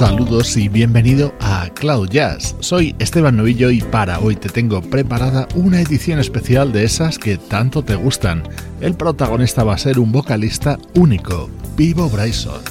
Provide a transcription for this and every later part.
Saludos y bienvenido a Cloud Jazz. Soy Esteban Novillo y para hoy te tengo preparada una edición especial de esas que tanto te gustan. El protagonista va a ser un vocalista único, Vivo Bryson.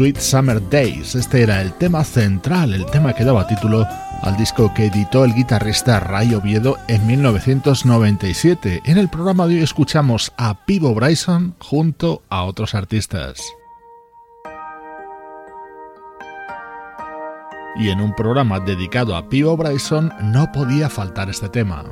Sweet Summer Days. Este era el tema central, el tema que daba título al disco que editó el guitarrista Ray Oviedo en 1997. En el programa de hoy escuchamos a Pivo Bryson junto a otros artistas. Y en un programa dedicado a Pivo Bryson no podía faltar este tema.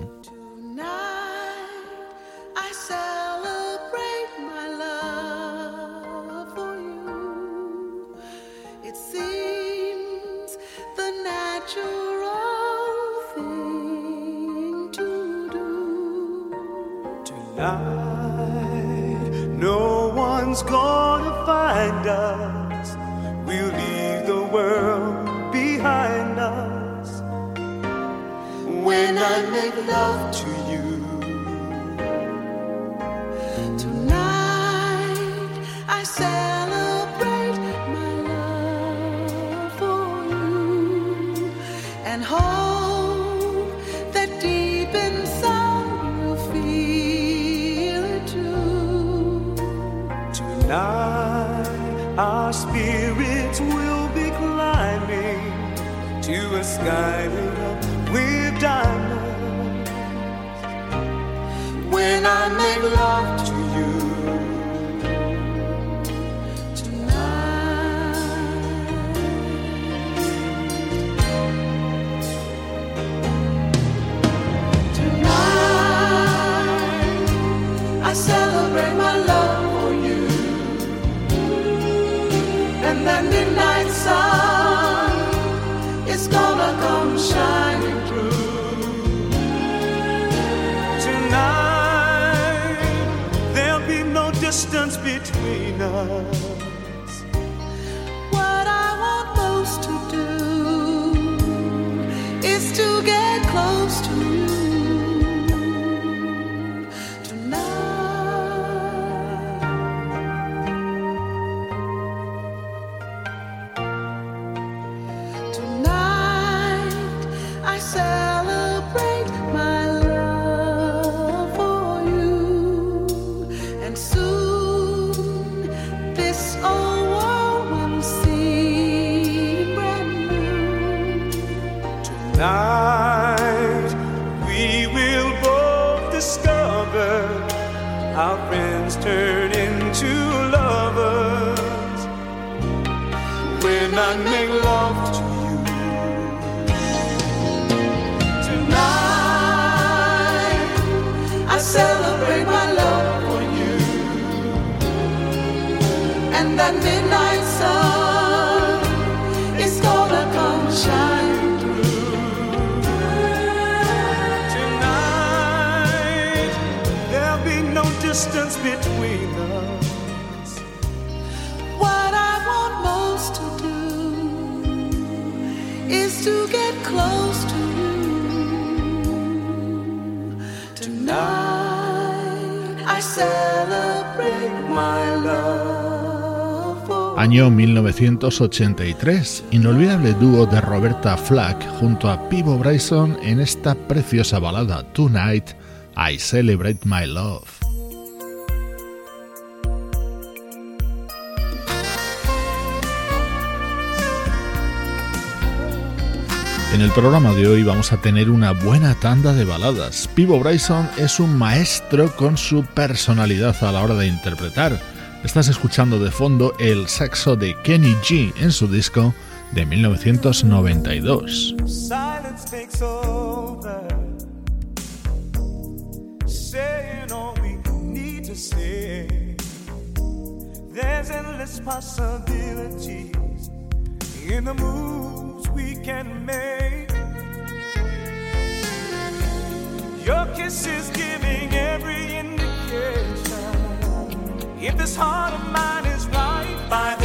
No one's gonna find us. We'll leave the world behind us. When I make love to a sky lit up with diamonds. When I make love. distance between us. young man. Año 1983, inolvidable dúo de Roberta Flack junto a Pivo Bryson en esta preciosa balada Tonight I Celebrate My Love. En el programa de hoy vamos a tener una buena tanda de baladas. Pivo Bryson es un maestro con su personalidad a la hora de interpretar Estás escuchando de fondo el saxo de Kenny G en su disco de 1992. There's endless possibilities. Your kiss is giving every indication. If this heart of mine is right, by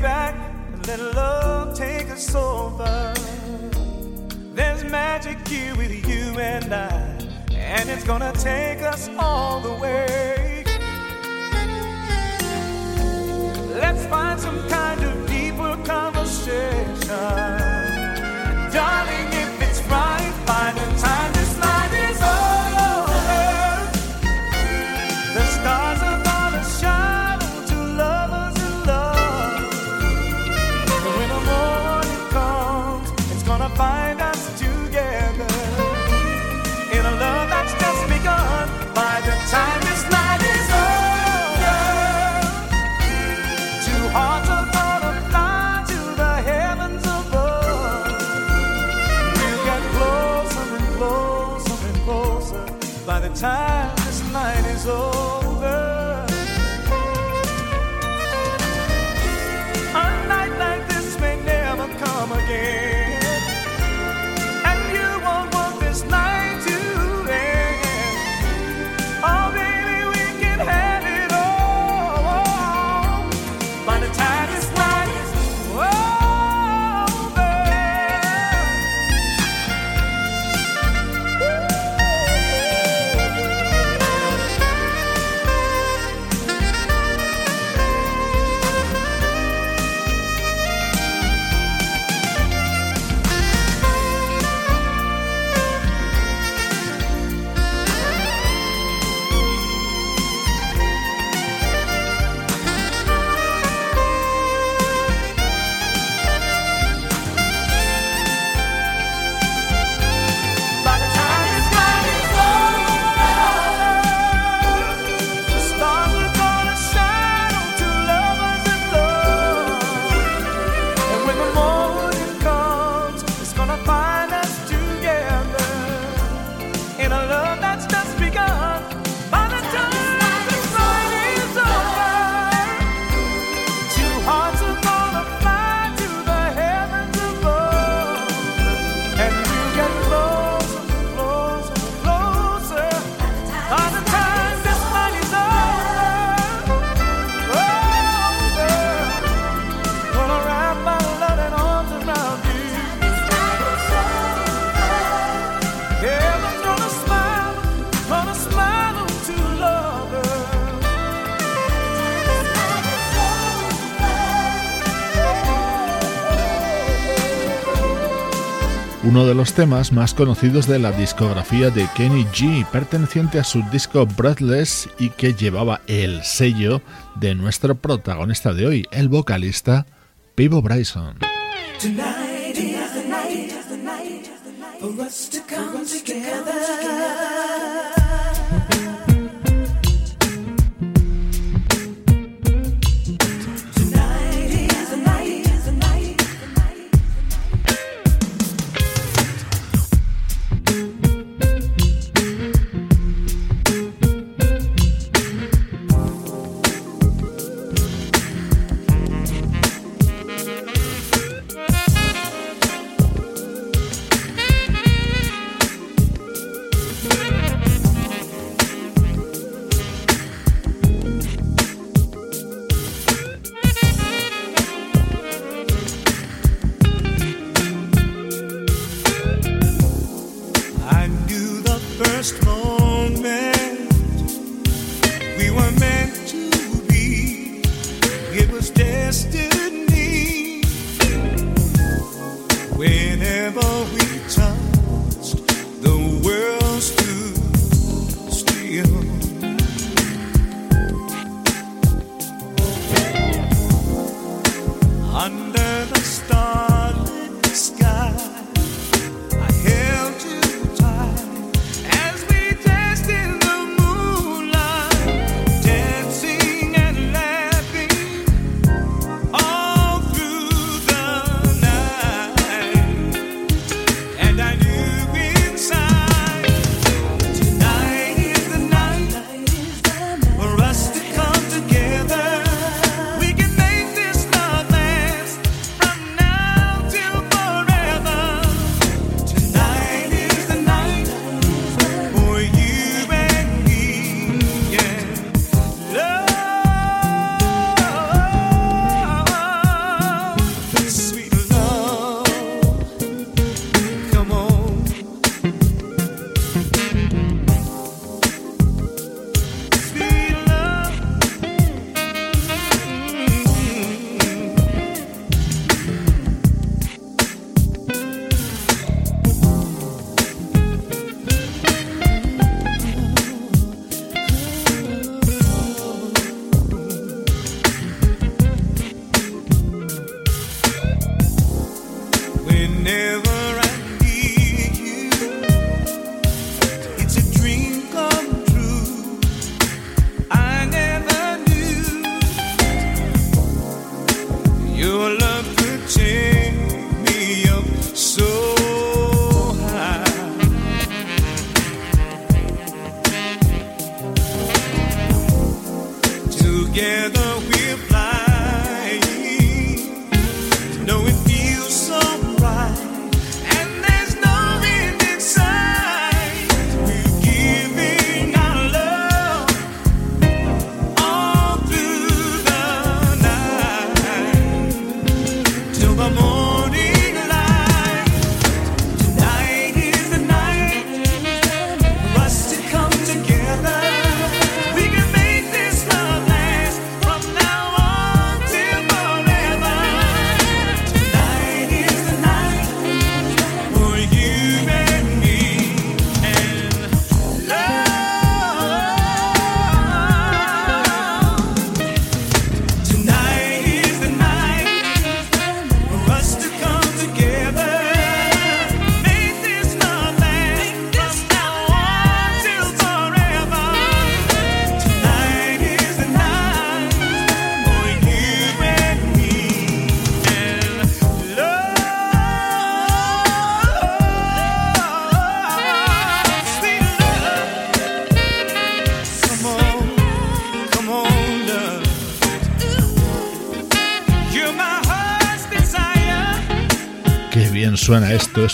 back and let love take us over. There's magic here with you and I, and it's gonna take us all the way. Let's find some kind of deeper conversation. the time this night is over. uno de los temas más conocidos de la discografía de Kenny G, perteneciente a su disco Breathless y que llevaba el sello de nuestro protagonista de hoy, el vocalista Pivo Bryson.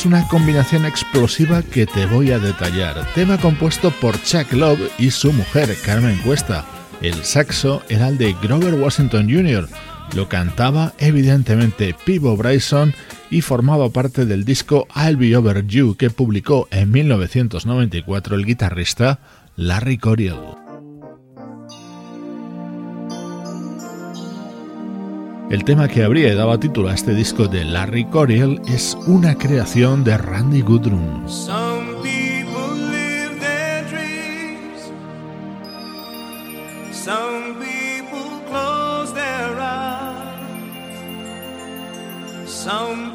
Una combinación explosiva que te voy a detallar. Tema compuesto por Chuck Love y su mujer, Carmen Cuesta. El saxo era el de Grover Washington Jr. Lo cantaba evidentemente Pivo Bryson y formaba parte del disco I'll Be Over You que publicó en 1994 el guitarrista Larry Coryell. El tema que habría dado título a este disco de Larry Coryell es una creación de Randy Goodrum. Some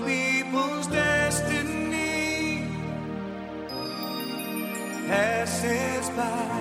people's destiny passes by.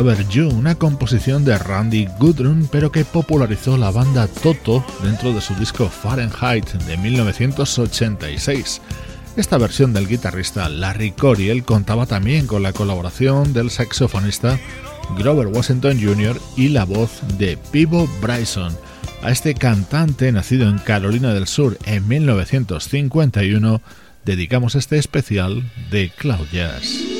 Over You, una composición de Randy Goodrun, pero que popularizó la banda Toto dentro de su disco Fahrenheit de 1986. Esta versión del guitarrista Larry Coriel contaba también con la colaboración del saxofonista Grover Washington Jr. y la voz de Pivo Bryson. A este cantante, nacido en Carolina del Sur en 1951, dedicamos este especial de Cloud Jazz.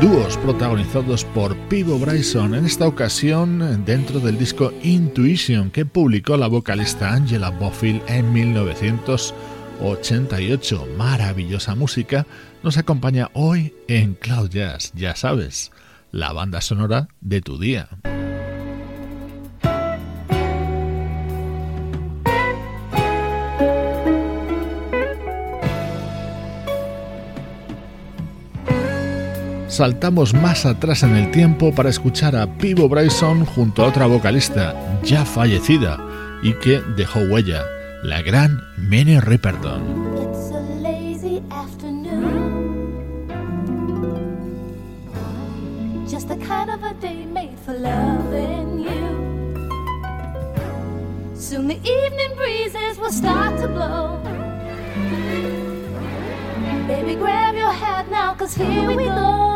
Dúos protagonizados por Pivo Bryson, en esta ocasión dentro del disco Intuition que publicó la vocalista Angela Bofill en 1988. Maravillosa música nos acompaña hoy en Cloud Jazz, ya sabes, la banda sonora de tu día. Saltamos más atrás en el tiempo para escuchar a Pivo Bryson junto a otra vocalista ya fallecida y que dejó huella, la gran Minnie Riperton. Soon the evening breezes will start to blow. Baby, grab your hat now, cause here we go.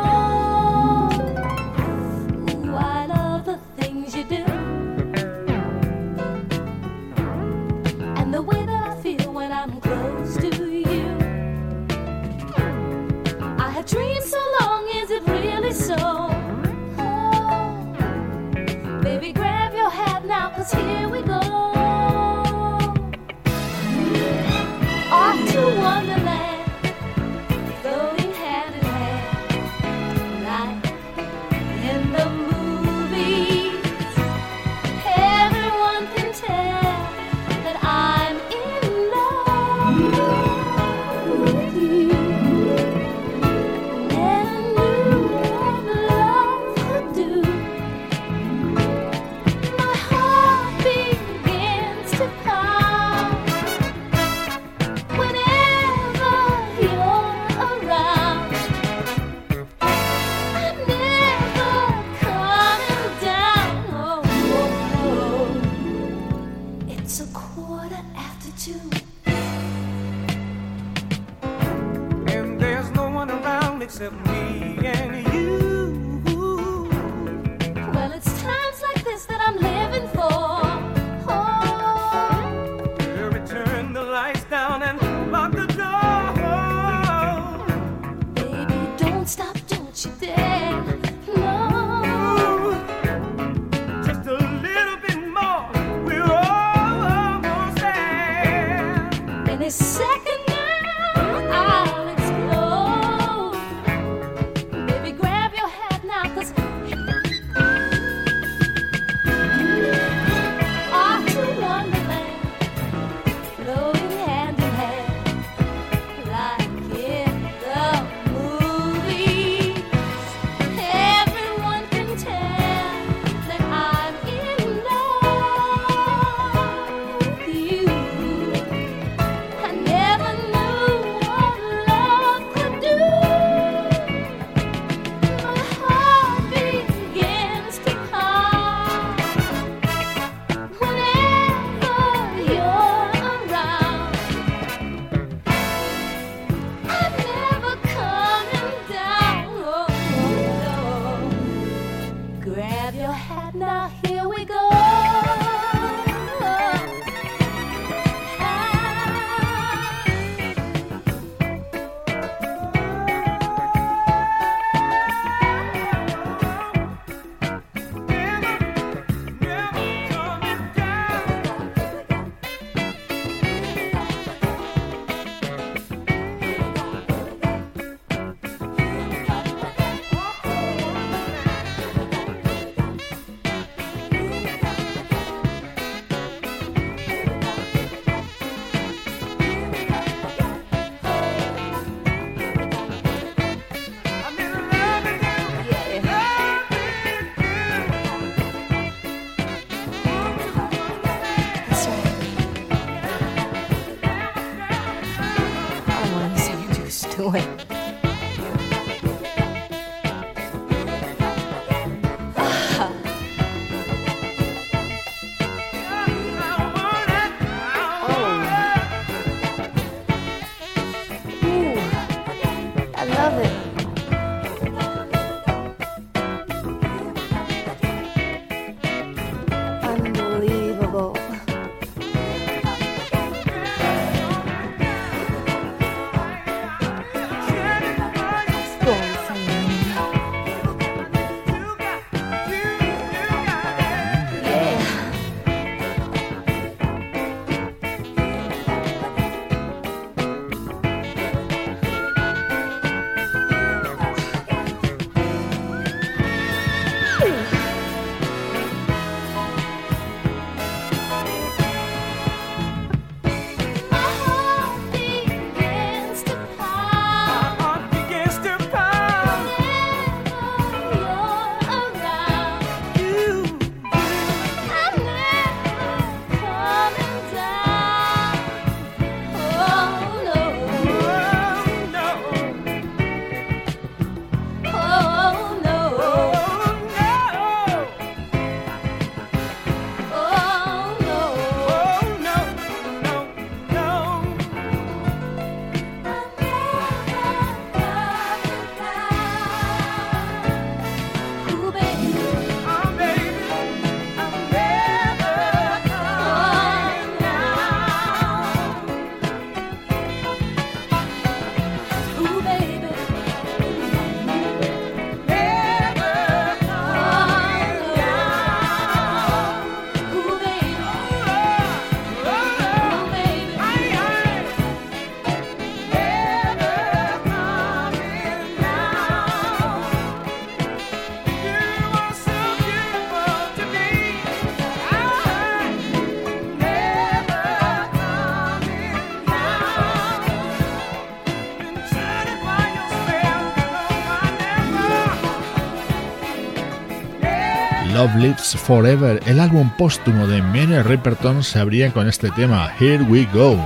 Love Lives Forever, el álbum póstumo de Minnie Riperton, se abría con este tema Here We Go,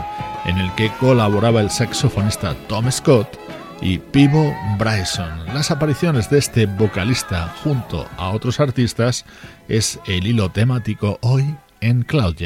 en el que colaboraba el saxofonista Tom Scott y Pivo Bryson. Las apariciones de este vocalista junto a otros artistas es el hilo temático hoy en Cloud.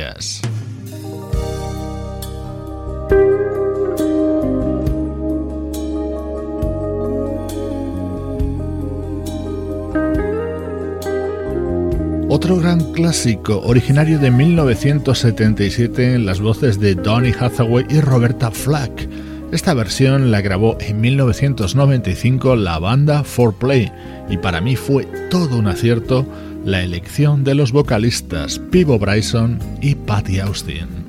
Otro gran clásico, originario de 1977 en las voces de Donny Hathaway y Roberta Flack. Esta versión la grabó en 1995 la banda 4Play y para mí fue todo un acierto la elección de los vocalistas Pivo Bryson y Patty Austin.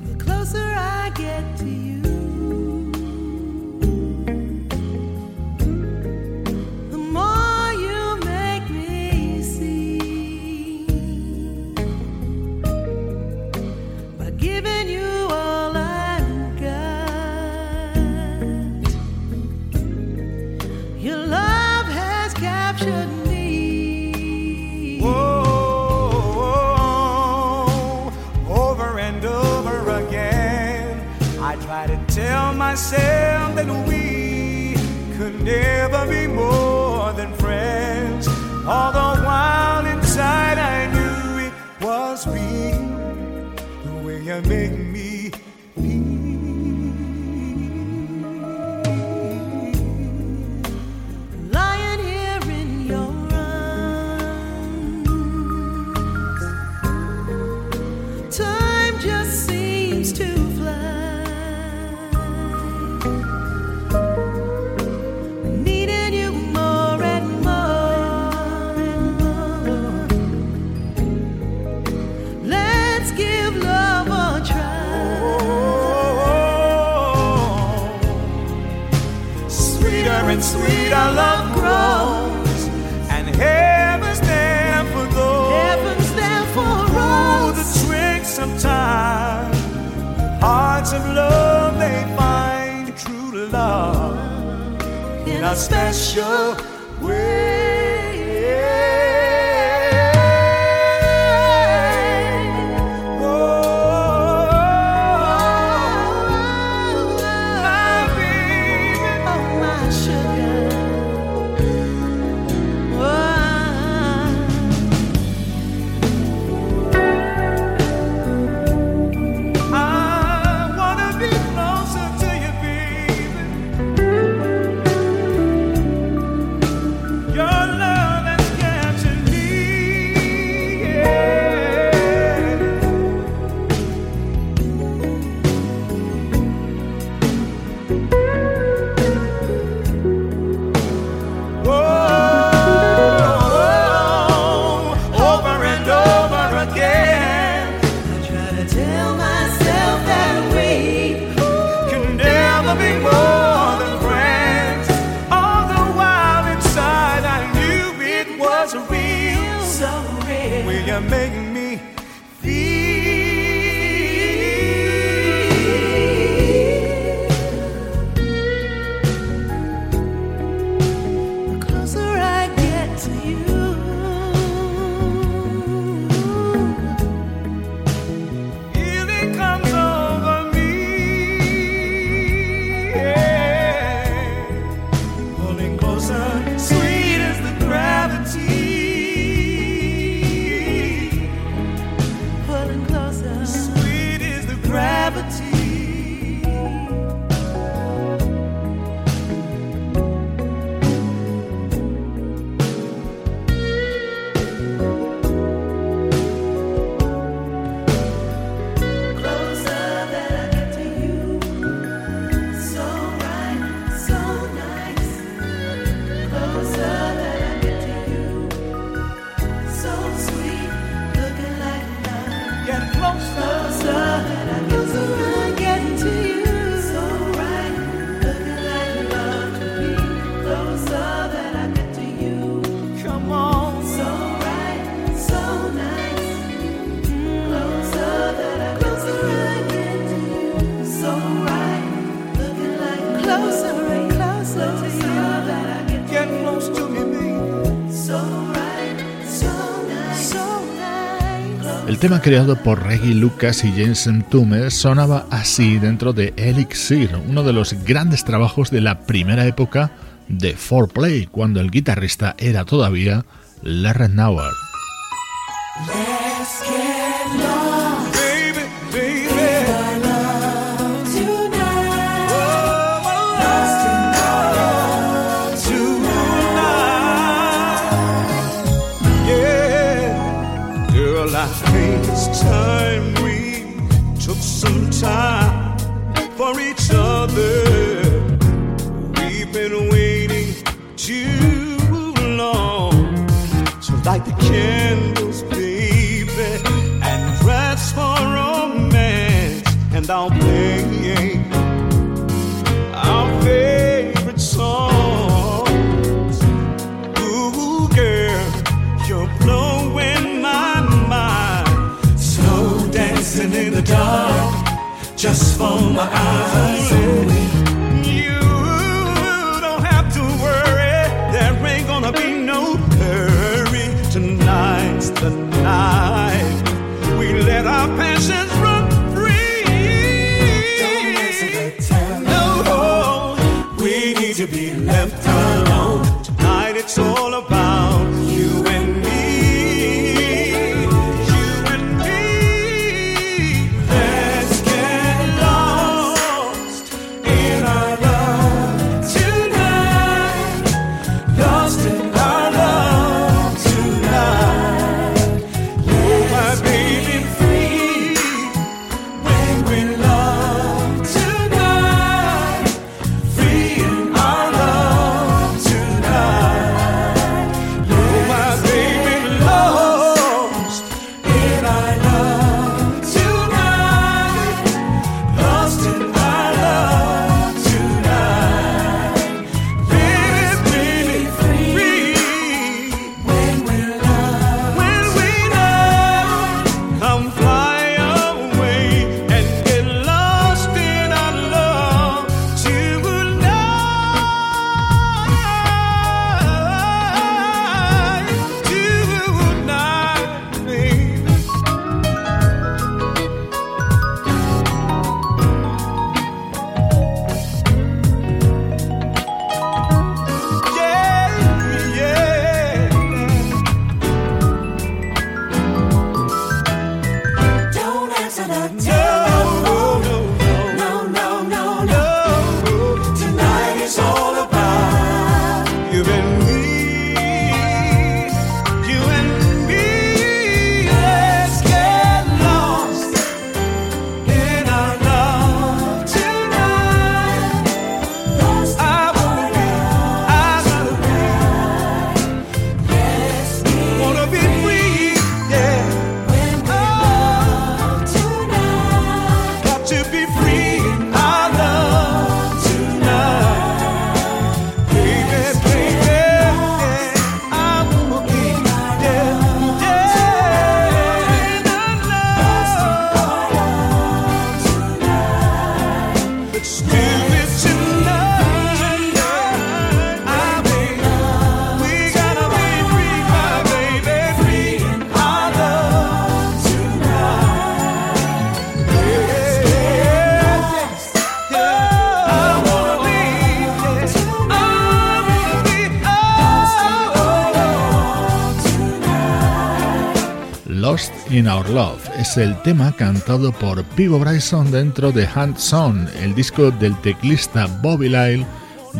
Tema creado por Reggie Lucas y Jason Tume sonaba así dentro de Elixir, uno de los grandes trabajos de la primera época de 4Play, cuando el guitarrista era todavía Larry Nauer. Just for my eyes. You don't have to worry, there ain't gonna be no hurry. Tonight's the night we let our passions Lost in Our Love es el tema cantado por Pivo Bryson dentro de Hands On, el disco del teclista Bobby Lyle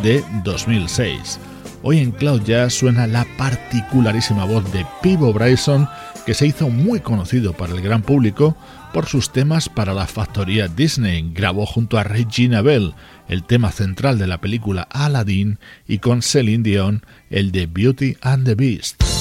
de 2006. Hoy en Cloud Jazz suena la particularísima voz de Pivo Bryson que se hizo muy conocido para el gran público por sus temas para la factoría Disney. Grabó junto a Regina Bell el tema central de la película Aladdin y con Celine Dion el de Beauty and the Beast.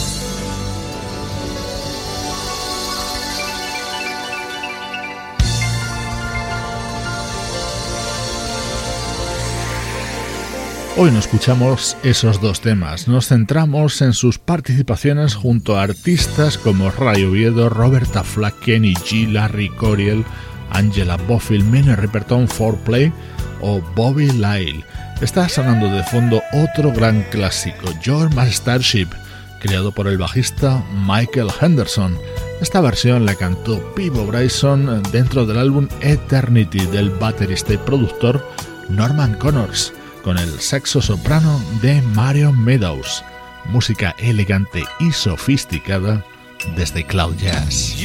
Hoy no escuchamos esos dos temas, nos centramos en sus participaciones junto a artistas como Ray Oviedo, Roberta Flack, Kenny G, Larry Coriel, Angela Bofill, Minnie Riperton, Foreplay o Bobby Lyle. Está sonando de fondo otro gran clásico, Your My Starship, creado por el bajista Michael Henderson. Esta versión la cantó Pivo Bryson dentro del álbum Eternity del baterista y productor Norman Connors con el saxo soprano de Mario Meadows, música elegante y sofisticada desde Cloud Jazz.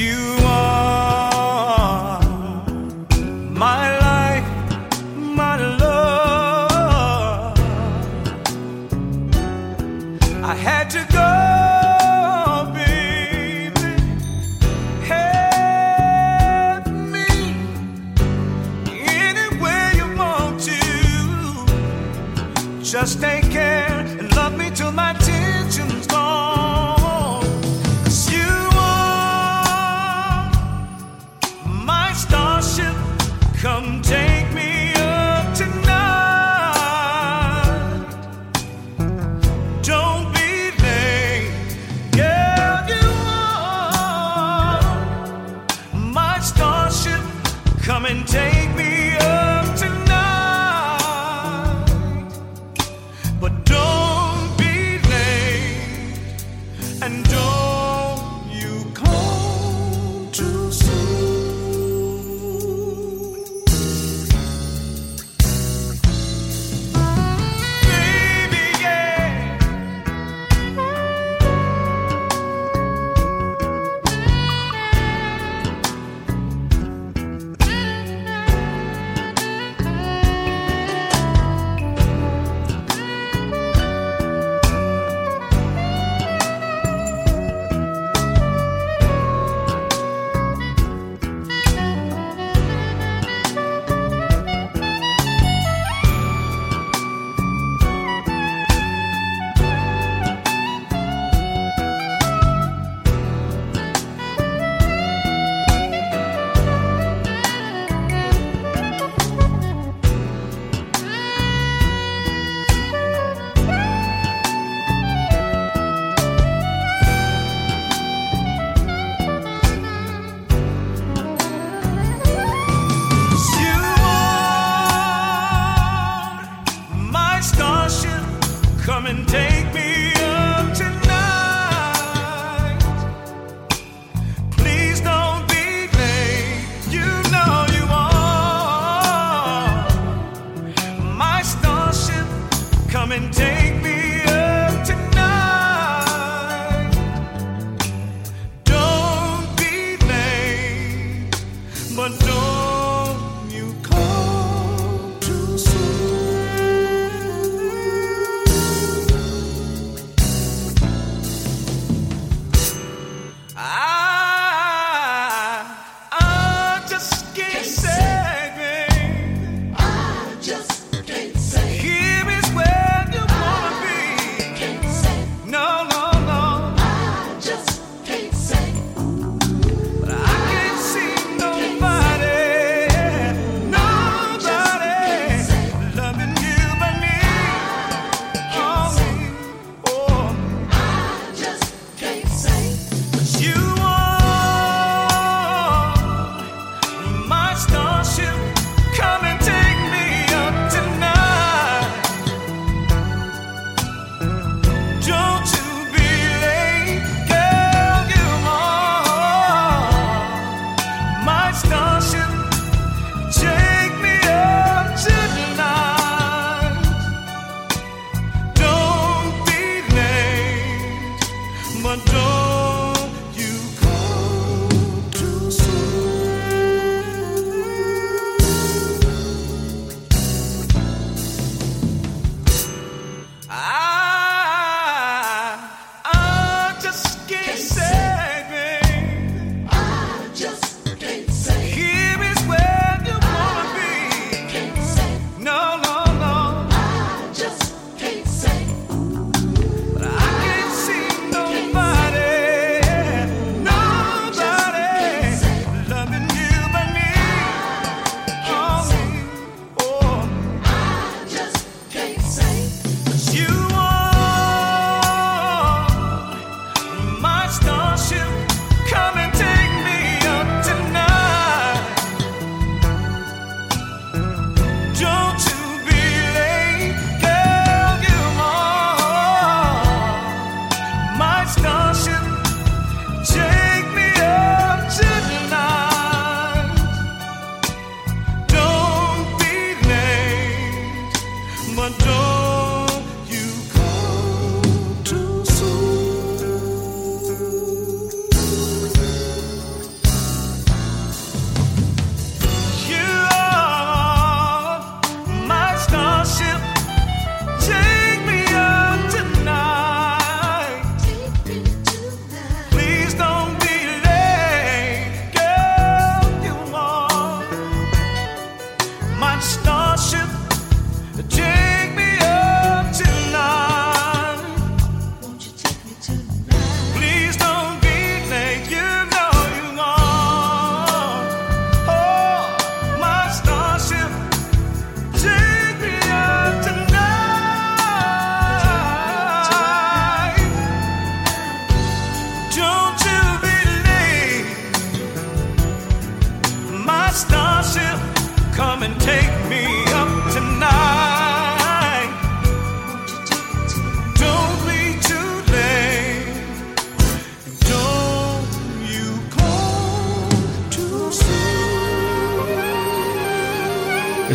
mistake.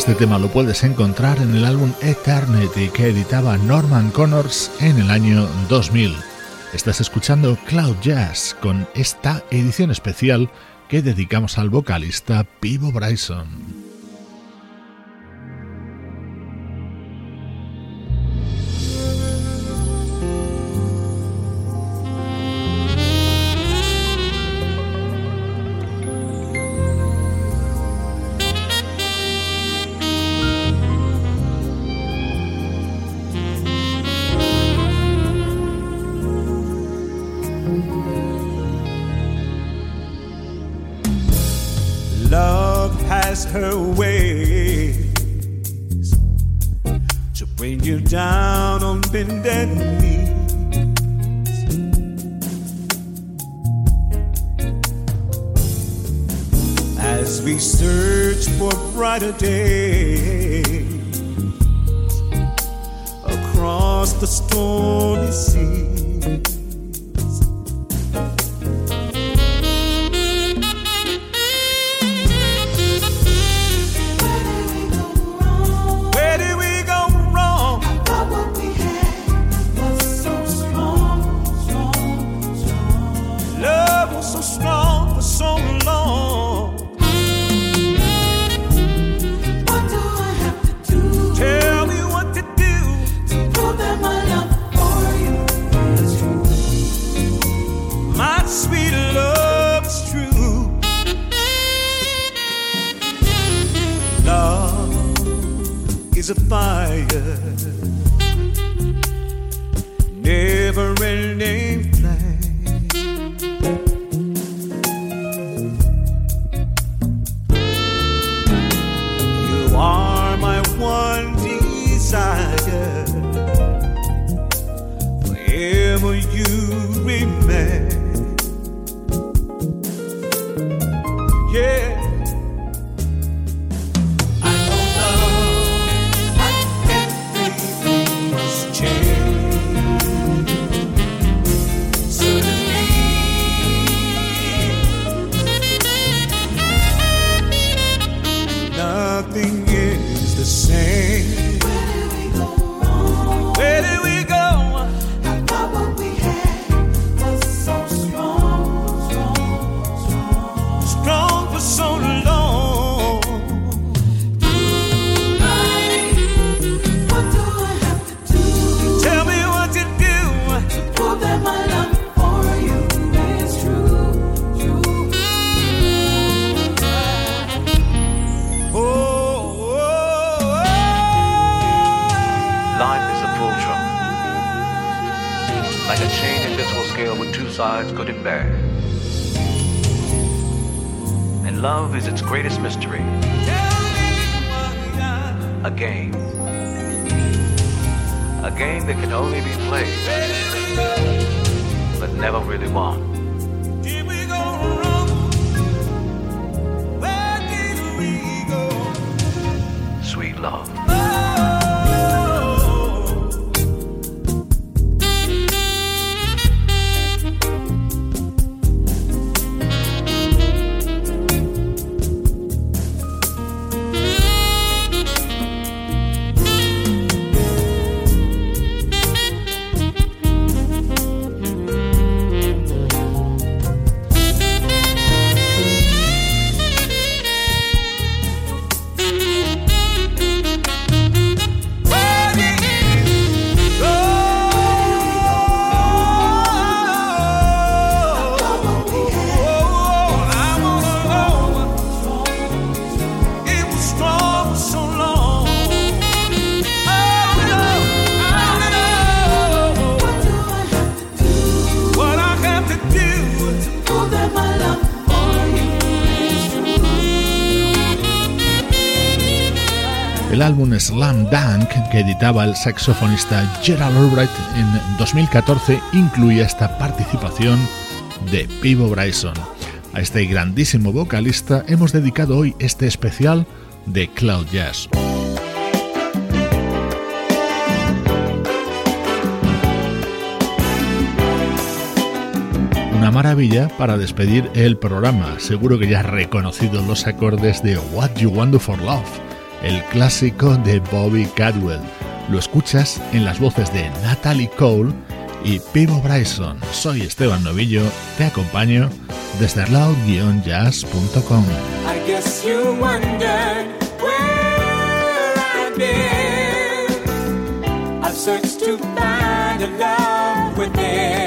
Este tema lo puedes encontrar en el álbum Eternity que editaba Norman Connors en el año 2000. Estás escuchando Cloud Jazz con esta edición especial que dedicamos al vocalista Pivo Bryson. is a fire, never ending. love. Slam Dunk que editaba el saxofonista Gerald Albright en 2014 incluía esta participación de Pivo Bryson. A este grandísimo vocalista hemos dedicado hoy este especial de Cloud Jazz. Una maravilla para despedir el programa. Seguro que ya has reconocido los acordes de What You Want for Love el clásico de Bobby Cadwell. Lo escuchas en las voces de Natalie Cole y Pivo Bryson. Soy Esteban Novillo, te acompaño desde cloud-jazz.com. searched to find a.